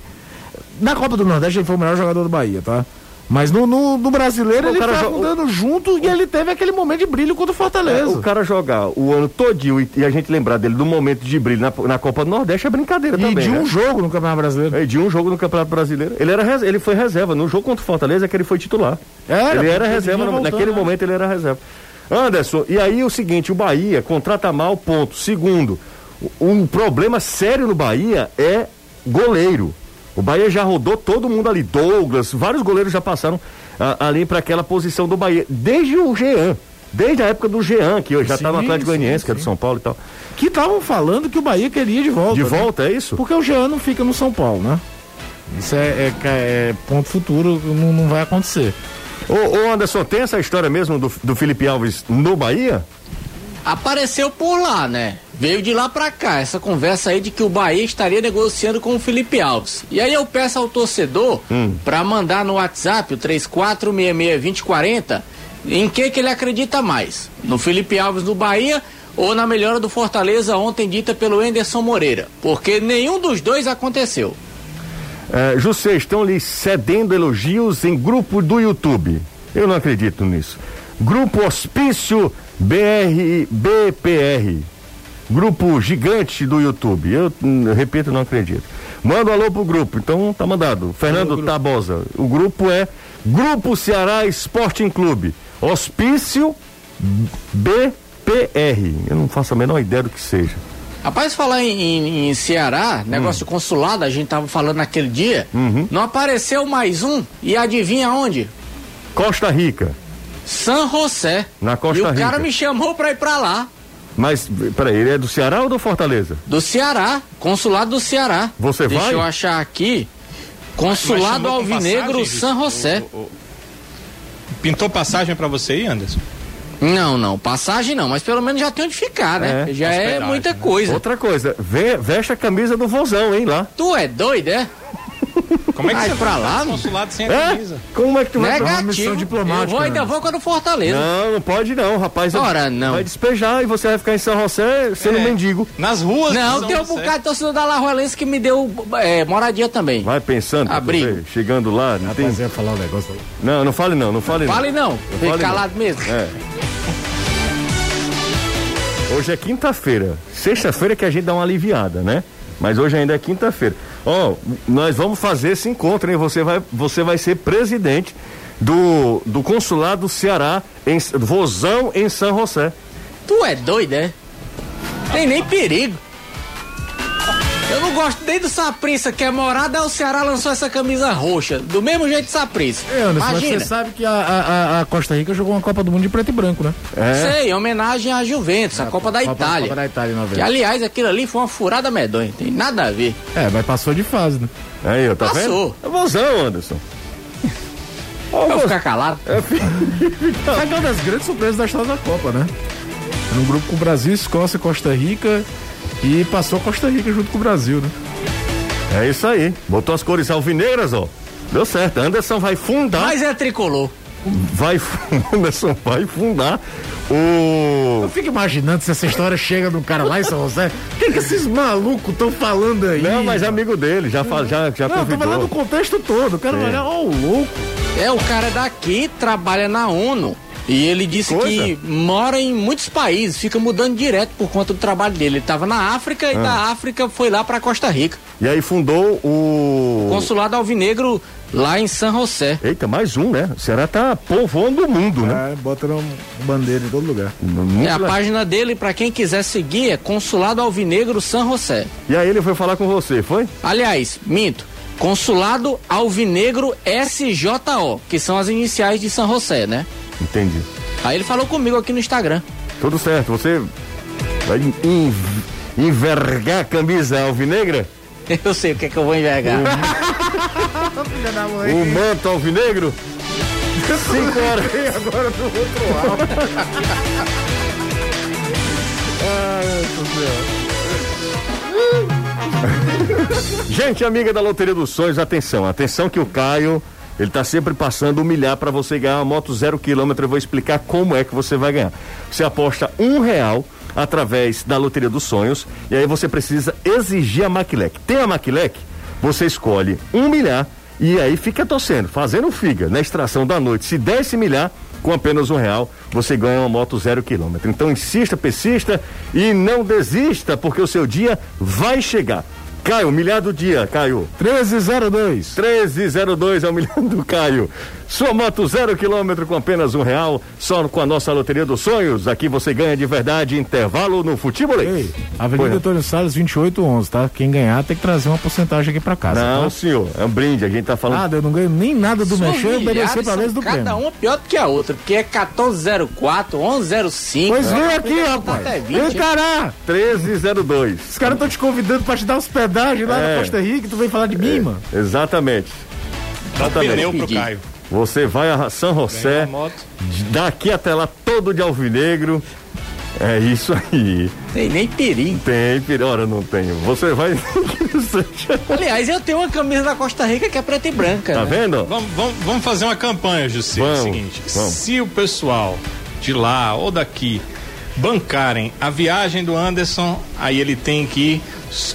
Na Copa do Nordeste ele foi o melhor jogador do Bahia, tá? Mas no, no, no brasileiro o ele cara foi andando junto o... e ele teve aquele momento de brilho contra o Fortaleza. É, o cara jogar o ano todinho e, e, a gente lembrar dele do momento de brilho na, na Copa do Nordeste é brincadeira e também. E de um né? jogo no Campeonato Brasileiro. É, de um jogo no Campeonato Brasileiro. Ele, era, ele foi reserva. No jogo contra o Fortaleza é que ele foi titular. Era, ele era reserva. No, naquele né? momento ele era reserva. Anderson, e aí o seguinte, o Bahia contrata mal, ponto. Segundo, um problema sério no Bahia é goleiro. O Bahia já rodou todo mundo ali, Douglas, vários goleiros já passaram ali para aquela posição do Bahia, desde o Jean. Desde a época do Jean, que eu já estava no Atlético Goianiense, que é do São Paulo e tal. Que estavam falando que o Bahia queria de volta. De né? volta, é isso? Porque o Jean não fica no São Paulo, né? Isso é, é, é ponto futuro, não, não vai acontecer. Ô, ô, Anderson, tem essa história mesmo do, do Felipe Alves no Bahia? Apareceu por lá, né? Veio de lá para cá, essa conversa aí de que o Bahia estaria negociando com o Felipe Alves. E aí eu peço ao torcedor hum. para mandar no WhatsApp o 34662040 em que que ele acredita mais? No Felipe Alves do Bahia ou na melhora do Fortaleza ontem dita pelo Enderson Moreira? Porque nenhum dos dois aconteceu. É, José, estão lhe cedendo elogios em grupo do YouTube. Eu não acredito nisso. Grupo Hospício BR, BPR grupo gigante do YouTube. Eu, hum, repito, não acredito. Manda um alô pro grupo. Então tá mandado. Fernando Tabosa. O grupo é Grupo Ceará Sporting Clube. Hospício BPR. Eu não faço a menor ideia do que seja. Rapaz, falar em, em, em Ceará, negócio de consulado, a gente tava falando naquele dia, Uhum. não apareceu mais um, e adivinha onde? Costa Rica. San José. Na Costa e o Rica. cara me chamou pra ir pra lá, Mas, peraí, ele é do Ceará ou do Fortaleza? do Ceará, consulado do Ceará. Você Deixa vai? eu achar aqui. Consulado Alvinegro passagem, San José. o- o- Pintou passagem pra você aí, Anderson? Não, não, passagem não, mas pelo menos já tem onde ficar, né? É, já é muita né? coisa. Outra coisa, ve- veste a camisa do vozão, hein, lá. Tu é doido, é? Como é que Vai você pra vai lá, no consulado sem a É? camisa? Como é que tu vai pra... uma missão Negativo. diplomática, Eu vou, ainda né? vou quando Fortaleza. Não, não pode não, rapaz. Ora, não. Vai despejar e você vai ficar em São José sendo É. mendigo. Nas ruas Não, tem um bocado de torcedor da Lajuelense que me deu é, moradia também. Vai pensando, Abrigo. chegando lá, não tem... Ia falar um negócio aí. Não, não fale não, não fale não. Fale não, fique fale calado não. mesmo. É. Hoje é quinta-feira. Sexta-feira que a gente dá uma aliviada, né? Mas hoje ainda é quinta-feira. Ó, nós vamos fazer esse encontro, hein? Você vai, você vai ser presidente do, do consulado do Ceará em Vozão em São José. Tu é doido, é? Tem nem perigo. Eu não gosto nem do Saprissa, que é morada, o Ceará lançou essa camisa roxa. Do mesmo jeito de Saprissa. É, Anderson, mas Imagina. você sabe que a, a- a- a Costa Rica jogou uma Copa do Mundo de preto e branco, né? É. Sei, em homenagem à Juventus, a Copa da Copa- Itália. Copa da Itália, em Que, 90. aliás, aquilo ali foi uma furada medonha, tem nada a ver. É, mas passou de fase, né? Aí, ó, tá Passou. vendo? É vozão, Anderson. Eu vo- vou ficar calado. Foi uma das grandes surpresas da história da Copa, né? Num grupo com Brasil, Escócia, Costa Rica e passou a Costa Rica junto com o Brasil, né? É isso aí. Botou as cores alvinegras, ó. Deu certo. Anderson vai fundar. Mas é tricolor. Vai, Anderson vai fundar o. Eu fico imaginando se essa história chega num cara lá em São José. O que, que esses malucos estão falando aí? Não, mas é amigo dele, já, fa- já, já Não, eu tô convidou. falando do contexto todo. Eu quero Sim. olhar, ó, o louco. É, o cara daqui trabalha na ONU. E ele disse Coisa. que mora em muitos países, fica mudando direto por conta do trabalho dele. Ele tava na África e Ah. da África foi lá pra Costa Rica. E aí fundou o. Consulado Alvinegro lá em San José. Eita, mais um, né? O Ceará tá povoando o mundo, né? É, bota uma bandeira em todo lugar. Muito É, a legal. página dele, pra quem quiser seguir, é Consulado Alvinegro San José. E aí ele foi falar com você, foi? Aliás, minto. Consulado Alvinegro SJO, que são as iniciais de San José, né? Entendi. Aí ele falou comigo aqui no Instagram. Tudo certo. Você vai en- envergar a camisa alvinegra? Eu sei o que é que eu vou envergar. O manto alvinegro? Cinco horas. agora do outro lado. Gente, amiga da Loteria dos Sonhos, atenção, atenção que o Caio, ele tá sempre passando um milhar para você ganhar uma moto zero quilômetro. Eu vou explicar como é que você vai ganhar. Você aposta um real através da Loteria dos Sonhos e aí você precisa exigir a Maquilec. Tem a Maquilec? Você escolhe um milhar e aí fica torcendo, fazendo figa na extração da noite. Se der esse milhar, com apenas um real, você ganha uma moto zero quilômetro. Então insista, persista e não desista, porque o seu dia vai chegar. Caio, milhar do dia, Caio. 1302. 1302 é o milhão do Caio. Sua moto zero quilômetro com apenas um real, só com a nossa Loteria dos Sonhos. Aqui você ganha de verdade intervalo no futebolês. Ei, Avenida. Antônio Salles 2811, tá? Quem ganhar tem que trazer uma porcentagem aqui pra casa. Não, tá? senhor, é um brinde, a gente tá falando. Nada, eu não ganho nem nada do Suas mexer, eu obedecer pra vez do Cada prêmio. uma pior do que a outra, porque é 1404, 1105. Pois vem aqui, Até rapaz. 20. Vem cará. 1302. Os caras estão te convidando pra te dar hospedagem lá É. na Costa Rica tu vem falar de mim, mano. Exatamente. Dá Exatamente. pneu pro. Caio. Você vai a São José, daqui até lá todo de alvinegro. É isso aí. Tem nem perigo. Tem, pior, não tenho. Você vai. Aliás, eu tenho uma camisa da Costa Rica que é preta e branca. tá né? vendo? Vamos, vamos, vamos fazer uma campanha, Jussi. É o Vamos, seguinte: vamos. se o pessoal de lá ou daqui bancarem a viagem do Anderson, aí ele tem que ir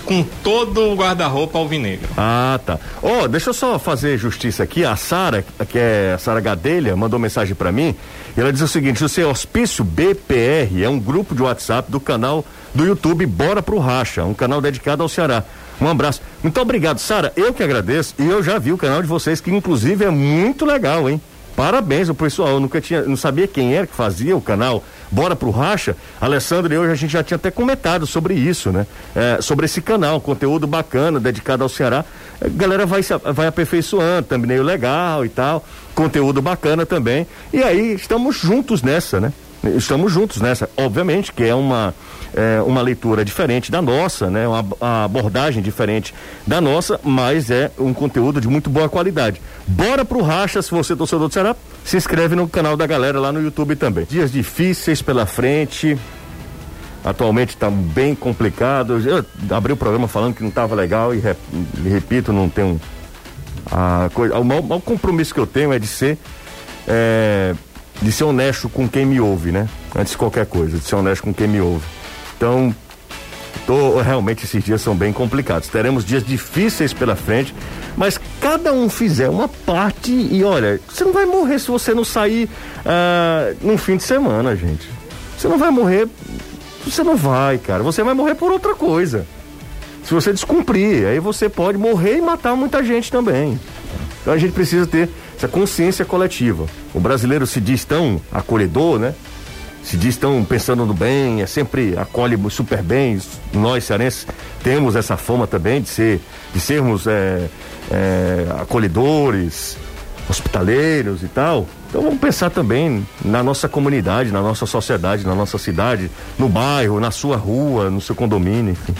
com todo o guarda-roupa alvinegro. Ah, tá. Ó, deixa eu só fazer justiça aqui. A Sara, que é a Sara Gadelha, mandou mensagem pra mim. E ela diz o seguinte: o seu Hospício BPR é um grupo de WhatsApp do canal do YouTube Bora pro Racha, um canal dedicado ao Ceará. Um abraço. Muito obrigado, Sara. Eu que agradeço. E eu já vi o canal de vocês, que inclusive é muito legal, hein? Parabéns o pessoal, eu nunca tinha, não sabia quem era que fazia o canal Bora pro Racha. Alessandro e eu a gente já tinha até comentado sobre isso, né? É, sobre esse canal, conteúdo bacana, dedicado ao Ceará. A galera vai, vai aperfeiçoando, também legal e tal. Conteúdo bacana também. E aí estamos juntos nessa, né? Estamos juntos nessa, obviamente, que é uma, é, uma leitura diferente da nossa, né? Uma, uma, abordagem diferente da nossa, mas é um conteúdo de muito boa qualidade. Bora pro Racha, se você é torcedor do Ceará, se inscreve no canal da galera lá no YouTube também. Dias difíceis pela frente, atualmente está bem complicado. Eu abri o programa falando que não estava legal e rep, repito, não tenho a coisa, o maior, maior, compromisso que eu tenho é de ser é, de ser honesto com quem me ouve, né? Antes de qualquer coisa, de ser honesto com quem me ouve. Então, tô, realmente esses dias são bem complicados. Teremos dias difíceis pela frente, mas cada um fizer uma parte e olha, você não vai morrer se você não sair uh, num fim de semana, gente. Você não vai morrer, você não vai, cara. Você vai morrer por outra coisa. Se você descumprir, aí você pode morrer e matar muita gente também. Então a gente precisa ter essa consciência coletiva. O brasileiro se diz tão acolhedor, né? Se diz tão pensando no bem, é sempre acolhe super bem. Nós cearenses temos essa fama também de ser, de sermos é, é, acolhedores, hospitaleiros e tal. Então vamos pensar também na nossa comunidade, na nossa sociedade, na nossa cidade, no bairro, na sua rua, no seu condomínio, enfim.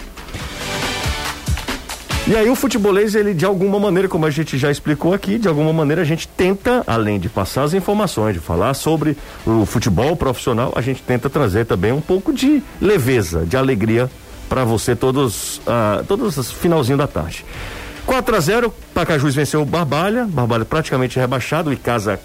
E aí o futebolês, ele de alguma maneira, como a gente já explicou aqui, de alguma maneira a gente tenta, além de passar as informações, de falar sobre o futebol profissional, a gente tenta trazer também um pouco de leveza, de alegria para você todos, uh, todos os finalzinho da tarde. 4 a 0 Pacajus venceu o Barbalha, Barbalha praticamente rebaixado e casa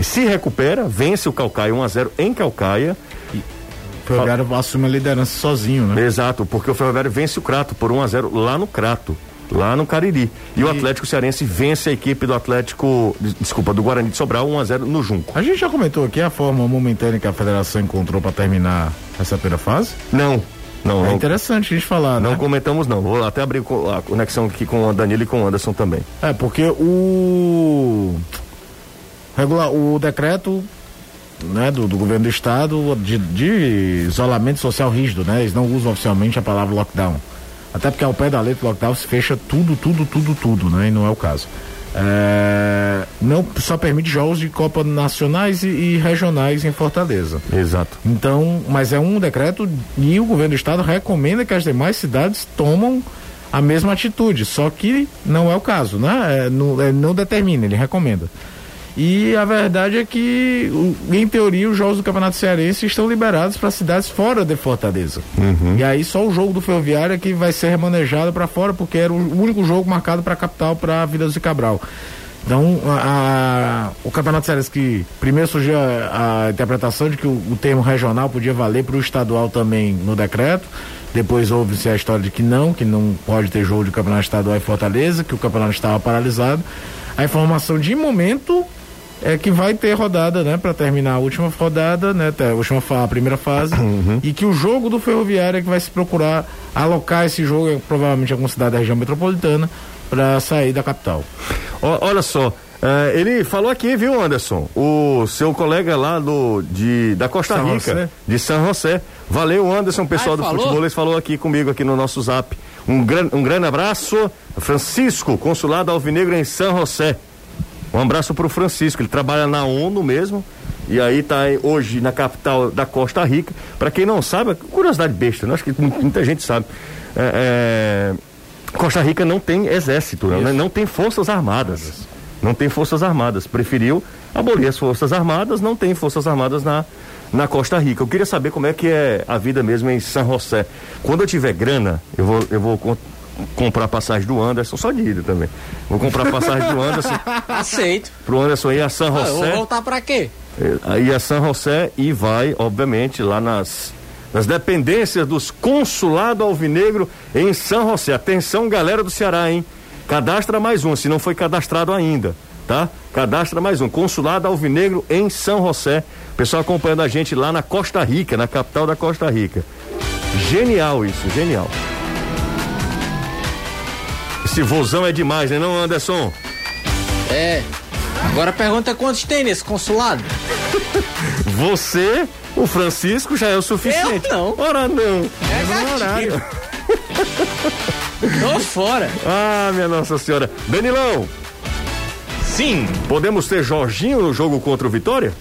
se recupera, vence o Calcaia 1 a 0 em Calcaia. O Ferroviário assume a liderança sozinho, né? Exato, porque o Ferroviário vence o Crato por 1 a 0 lá no Crato lá no Cariri. E, e, o Atlético Cearense vence a equipe do Atlético, desculpa, do Guarani de Sobral 1 a 0 no Junco. A gente já comentou aqui a forma momentânea que a federação encontrou para terminar essa primeira fase? Não. Não, é interessante a gente falar, não né? comentamos não. Vou até abrir a conexão aqui com o Danilo e com o Anderson também. É, porque o regular o decreto né, do, do governo do estado de, de isolamento social rígido, né? Eles não usam oficialmente a palavra lockdown. Até porque ao pé da letra do lockdown se fecha tudo, tudo, tudo, tudo, né? E não é o caso. É, não só permite jogos de Copa nacionais e, e, regionais em Fortaleza. Exato. Então, mas é um decreto e o governo do estado recomenda que as demais cidades tomam a mesma atitude, só que não é o caso, né? É, não, é, não determina, ele recomenda. E a verdade é que, em teoria, os jogos do Campeonato Cearense estão liberados para cidades fora de Fortaleza. Uhum. E aí só o jogo do Ferroviário é que vai ser remanejado para fora, porque era o único jogo marcado para a capital, para a Vila de Cabral. Então, a, a, o Campeonato Cearense que primeiro surgiu a, a interpretação de que o, o, termo regional podia valer para o estadual também no decreto. Depois houve-se a história de que não, que não pode ter jogo de campeonato estadual em Fortaleza, que o campeonato estava paralisado. A informação de momento é que vai ter rodada, né, para terminar a última rodada, né, a última a primeira fase, uhum. e que o jogo do Ferroviário é que vai se procurar alocar esse jogo, provavelmente em alguma cidade da região metropolitana, para sair da capital. olha só, Uh, ele falou aqui, viu, Anderson? O seu colega lá do, de, da Costa São Rica, José. de São José. Valeu, Anderson, pessoal do falou? futebol, falou aqui comigo aqui no nosso zap. Um, gran, um grande abraço, Francisco, consulado Alvinegro em São José. Um abraço para o Francisco, ele trabalha na ONU mesmo. E aí está hoje na capital da Costa Rica. Para quem não sabe, curiosidade besta, né? acho que muita gente sabe. É, é, Costa Rica não tem exército, né? não tem forças armadas. Não tem forças armadas. Preferiu abolir as forças armadas, não tem forças armadas na, na Costa Rica. Eu queria saber como é que é a vida mesmo em São José. Quando eu tiver grana, eu vou, eu vou comprar passagem do Anderson, só de ida também. Vou comprar passagem do Anderson. Aceito. Pro Anderson ir a São José. Ah, eu vou voltar pra quê? Aí é, a São José e vai, obviamente, lá nas, nas dependências dos consulado alvinegro em São José. Atenção, galera do Ceará, hein? Cadastra mais um, se não foi cadastrado ainda, tá? Cadastra mais um. Consulado alvinegro em São José. Pessoal acompanhando a gente lá na Costa Rica, na capital da Costa Rica. Genial isso, genial. Esse vozão é demais, né não, Anderson? É. Agora a pergunta é quantos tem nesse consulado? Você, o Francisco, já é o suficiente. Eu não. Ora não. É no horário. Tô fora. Ah, minha Nossa Senhora. Danilão, Sim, podemos ter Jorginho no jogo contra o Vitória?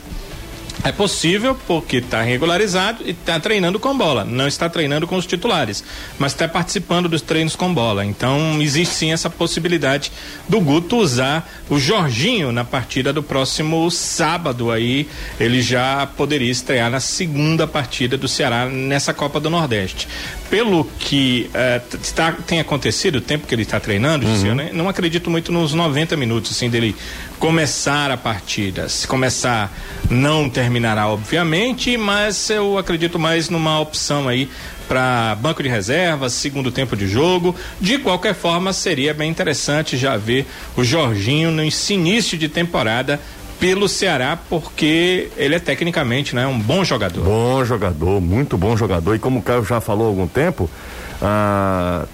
É possível porque está regularizado e está treinando com bola. Não está treinando com os titulares, mas está participando dos treinos com bola. Então existe sim essa possibilidade do Guto usar o Jorginho na partida do próximo sábado. Aí ele já poderia estrear na segunda partida do Ceará nessa Copa do Nordeste. Pelo que eh, t- está, tem acontecido, o tempo que ele está treinando, eu né, não acredito muito nos 90 minutos assim dele começar a partida. Se começar, não terminará, obviamente, mas eu acredito mais numa opção aí para banco de reservas, segundo tempo de jogo. De qualquer forma, seria bem interessante já ver o Jorginho nesse início de temporada pelo Ceará, porque ele é tecnicamente né, um bom jogador. Bom jogador, muito bom jogador. E como o Caio já falou há algum tempo, ah,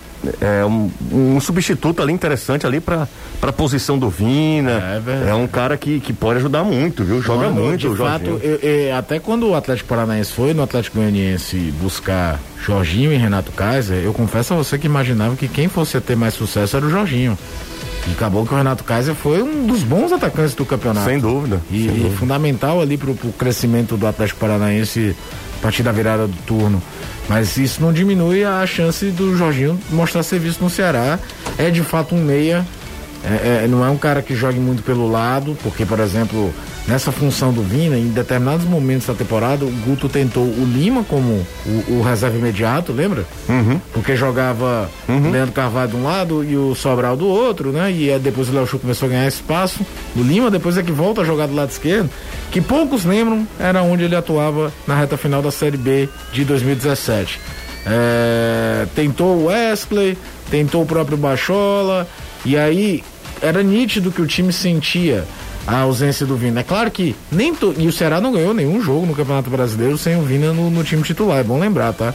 é um, um substituto ali interessante ali para a posição do Vina. É verdade. É um cara que, que pode ajudar muito, viu? Joga Quando, muito De o fato, eu- eu- até quando o Atlético Paranaense foi no Atlético Goianiense buscar Jorginho e Renato Kaiser, eu confesso a você que imaginava que quem fosse ter mais sucesso era o Jorginho. E acabou que o Renato Kaiser foi um dos bons atacantes do campeonato. Sem dúvida. E, sem dúvida. fundamental ali pro, pro crescimento do Atlético Paranaense a partir da virada do turno. Mas isso não diminui a chance do Jorginho mostrar serviço no Ceará. É de fato um meia. É- é- não é um cara que jogue muito pelo lado, porque, por exemplo, nessa função do Vina, em determinados momentos da temporada, o Guto tentou o Lima como o, o reserva imediato, lembra? Porque jogava o Leandro Carvalho de um lado e o Sobral do outro, né? E aí depois o Léo Chu começou a ganhar espaço. O Lima depois é que volta a jogar do lado esquerdo, que poucos lembram, era onde ele atuava na reta final da Série B de 2017. É, tentou o Wesley, tentou o próprio Bachola, e aí era nítido que o time sentia a ausência do Vina. É claro que nem to... e o Ceará não ganhou nenhum jogo no Campeonato Brasileiro sem o Vina no, no time titular, é bom lembrar, tá?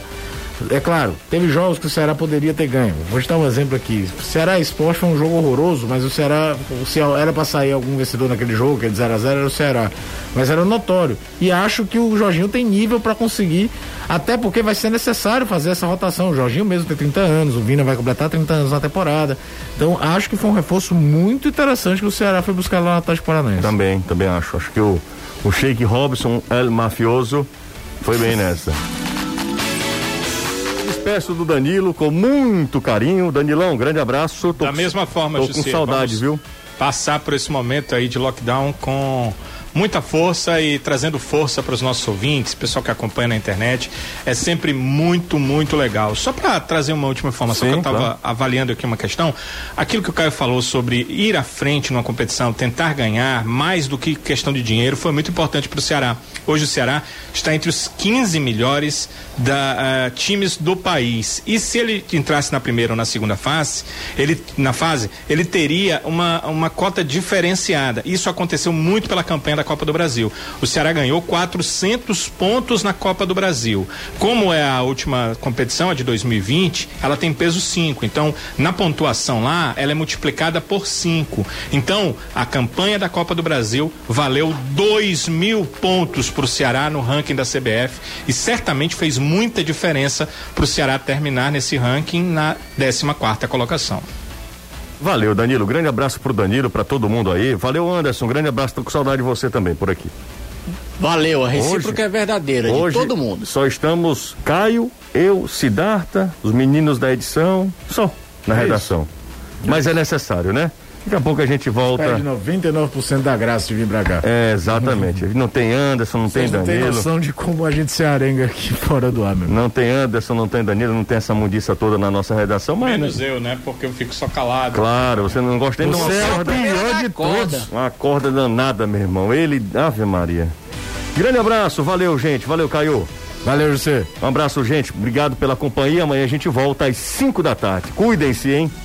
É claro, teve jogos que o Ceará poderia ter ganho. Vou te dar um exemplo aqui. Ceará e Esporte foi um jogo horroroso, mas o Ceará, o Ceará era para sair algum vencedor naquele jogo, aquele 0 a 0 era o Ceará. Mas era notório. E acho que o Jorginho tem nível para conseguir, até porque vai ser necessário fazer essa rotação. O Jorginho mesmo tem 30 anos, o Vina vai completar 30 anos na temporada. Então acho que foi um reforço muito interessante que o Ceará foi buscar lá no Atlético Paranaense. Também, também acho. Acho que o, o Sheik Robson, El Mafioso, foi bem nessa. Despeço do Danilo com muito carinho. Danilão, grande abraço. Tô Da com- mesma forma, Tô com José, saudade, viu? Passar por esse momento aí de lockdown com muita força e trazendo força para os nossos ouvintes, pessoal que acompanha na internet. É sempre muito, muito legal. Só para trazer uma última informação, Sim, que eu estava claro. avaliando aqui uma questão. Aquilo que o Caio falou sobre ir à frente numa competição, tentar ganhar, mais do que questão de dinheiro, foi muito importante para o Ceará. Hoje o Ceará está entre os 15 melhores da, ah, times do país. E se ele entrasse na primeira ou na segunda fase, ele, na fase, ele teria uma, uma cota diferenciada. Isso aconteceu muito pela campanha da Copa do Brasil. O Ceará ganhou 400 pontos na Copa do Brasil. Como é a última competição, a de 2020, ela tem peso 5. Então, na pontuação lá, ela é multiplicada por 5. Então, a campanha da Copa do Brasil valeu 2 mil pontos para o Ceará no ranking da CBF e certamente fez muita diferença para o Ceará terminar nesse ranking na 14 quarta colocação. Valeu, Danilo. Grande abraço pro Danilo, pra todo mundo aí. Valeu, Anderson. Grande abraço. Tô com saudade de você também por aqui. Valeu, a recíproca Hoje- é verdadeira, de Hoje todo mundo. só estamos Caio, eu, Sidarta, os meninos da edição, só na redação. Mas é necessário, né? Daqui a pouco a gente volta. Perde 99% da graça de vir pra cá. É, exatamente. Não tem Anderson, não tem Vocês não tem Danilo. noção de como a gente se arenga aqui fora do ar, meu. Não tem Anderson, não tem Danilo, não tem essa mundiça toda na nossa redação, mas. Menos né? eu, né? Porque eu fico só calado. Claro, você não gosta nem de uma Você é o corda. pior de Corda. todos. Uma corda danada, meu irmão. Ele. Ave Maria. Grande abraço, valeu, gente. Valeu, Caio. Valeu, José. Um abraço, gente. Obrigado pela companhia. Amanhã a gente volta às 5 da tarde. Cuidem-se, hein?